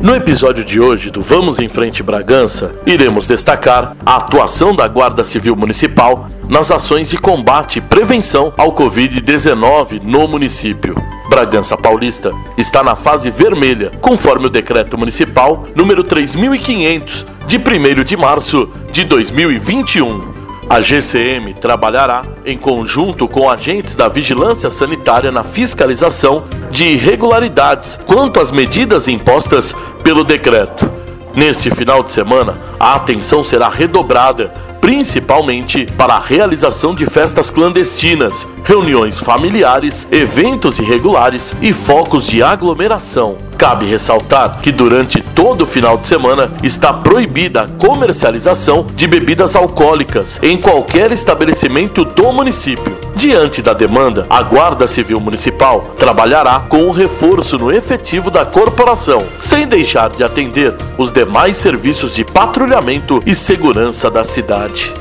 No episódio de hoje do Vamos em Frente Bragança, iremos destacar a atuação da Guarda Civil Municipal nas ações de combate e prevenção ao Covid-19 no município. Bragança Paulista está na fase vermelha, conforme o decreto municipal número 3500 de 1 de março de 2021. A GCM trabalhará em conjunto com agentes da Vigilância Sanitária na fiscalização de irregularidades quanto às medidas impostas pelo decreto. Neste final de semana, a atenção será redobrada, principalmente para a realização de festas clandestinas, reuniões familiares, eventos irregulares e focos de aglomeração. Cabe ressaltar que durante todo o final de semana está proibida a comercialização de bebidas alcoólicas em qualquer estabelecimento do município. Diante da demanda, a Guarda Civil Municipal trabalhará com o reforço no efetivo da corporação, sem deixar de atender os demais serviços de patrulhamento e segurança da cidade.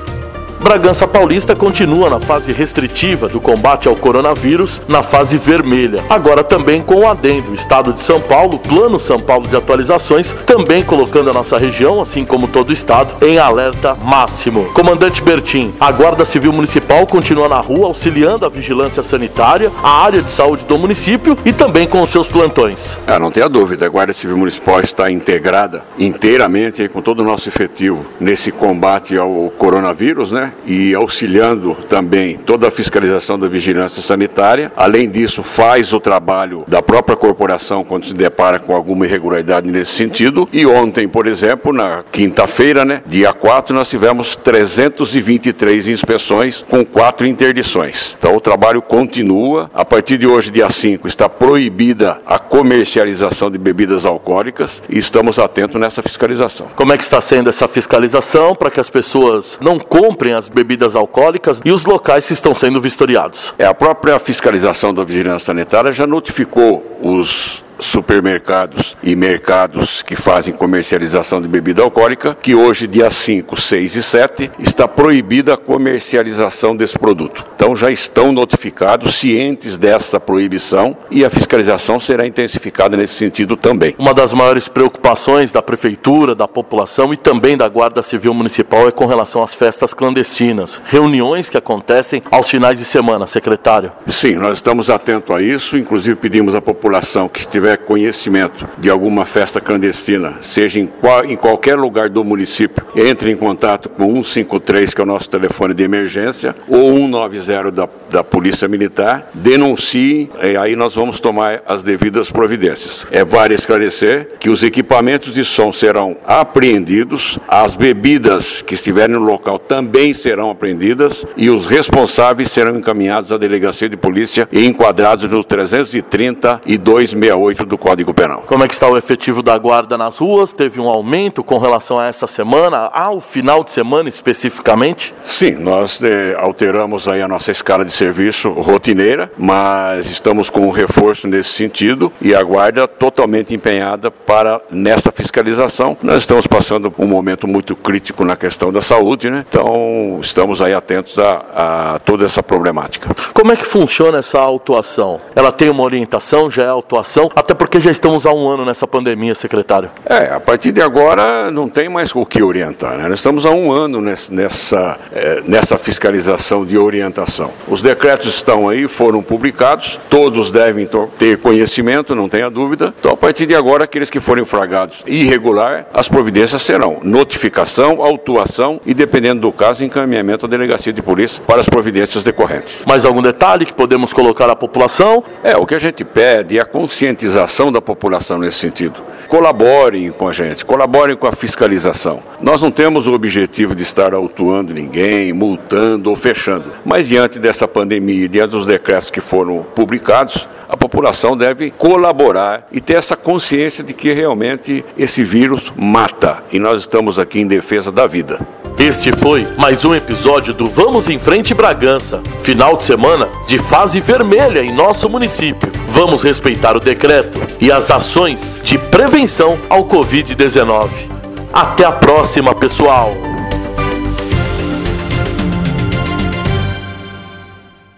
Bragança Paulista continua na fase restritiva do combate ao coronavírus, na fase vermelha. Agora também com o adendo, Estado de São Paulo, Plano São Paulo de atualizações, também colocando a nossa região, assim como todo o estado, em alerta máximo. Comandante Bertim, a Guarda Civil Municipal continua na rua auxiliando a vigilância sanitária, a área de saúde do município e também com os seus plantões. Ah, não tenha dúvida, a Guarda Civil Municipal está integrada inteiramente com todo o nosso efetivo nesse combate ao coronavírus, né? E auxiliando também toda a fiscalização da vigilância sanitária. Além disso, faz o trabalho da própria corporação quando se depara com alguma irregularidade nesse sentido. E ontem, por exemplo, na quinta-feira, né, dia 4, nós tivemos 323 inspeções com quatro interdições. Então o trabalho continua. A partir de hoje, dia 5, está proibida a comercialização de bebidas alcoólicas e estamos atentos nessa fiscalização. Como é que está sendo essa fiscalização para que as pessoas não comprem as bebidas alcoólicas e os locais que estão sendo vistoriados. É, a própria fiscalização da vigilância sanitária já notificou os supermercados e mercados que fazem comercialização de bebida alcoólica, que hoje, dia 5, 6 e 7, está proibida a comercialização desse produto. Então já estão notificados, cientes dessa proibição e a fiscalização será intensificada nesse sentido também. Uma das maiores preocupações da prefeitura, da população e também da Guarda Civil Municipal é com relação às festas clandestinas, reuniões que acontecem aos finais de semana, secretário. Sim, nós estamos atentos a isso, inclusive pedimos à população que estiver tiver conhecimento de alguma festa clandestina, seja em, qual, em qualquer lugar do município, entre em contato com 153, que é o nosso telefone de emergência, ou 190 da, da Polícia Militar, denuncie, e aí nós vamos tomar as devidas providências. É vale esclarecer que os equipamentos de som serão apreendidos, as bebidas que estiverem no local também serão apreendidas e os responsáveis serão encaminhados à delegacia de polícia e enquadrados no 330 e 268 do Código Penal. Como é que está o efetivo da guarda nas ruas? Teve um aumento com relação a essa semana, ao final de semana especificamente? Sim, nós eh, alteramos aí a nossa escala de serviço rotineira, mas estamos com um reforço nesse sentido e a guarda totalmente empenhada para nessa fiscalização. Nós estamos passando um momento muito crítico na questão da saúde, né? Então estamos aí atentos a, a toda essa problemática. Como é que funciona essa autuação? Ela tem uma orientação, já é autuação? Até porque já estamos há um ano nessa pandemia, secretário. É, a partir de agora não tem mais o que orientar. Né? Nós estamos há um ano nessa, é, nessa fiscalização de orientação. Os decretos estão aí, foram publicados, todos devem ter conhecimento, não tenha dúvida. Então, a partir de agora, aqueles que forem flagrados irregular, as providências serão notificação, autuação e, dependendo do caso, encaminhamento à delegacia de polícia para as providências decorrentes. Mais algum detalhe que podemos colocar à população? É, o que a gente pede é a conscientização da população nesse sentido. Colaborem com a gente, colaborem com a fiscalização. Nós não temos o objetivo de estar autuando ninguém, multando ou fechando. Mas diante dessa pandemia, diante dos decretos que foram publicados, a população deve colaborar e ter essa consciência de que realmente esse vírus mata e nós estamos aqui em defesa da vida. Este foi mais um episódio do Vamos em Frente Bragança, final de semana de fase vermelha em nosso município. Vamos respeitar o decreto e as ações de prevenção ao Covid-19. Até a próxima, pessoal!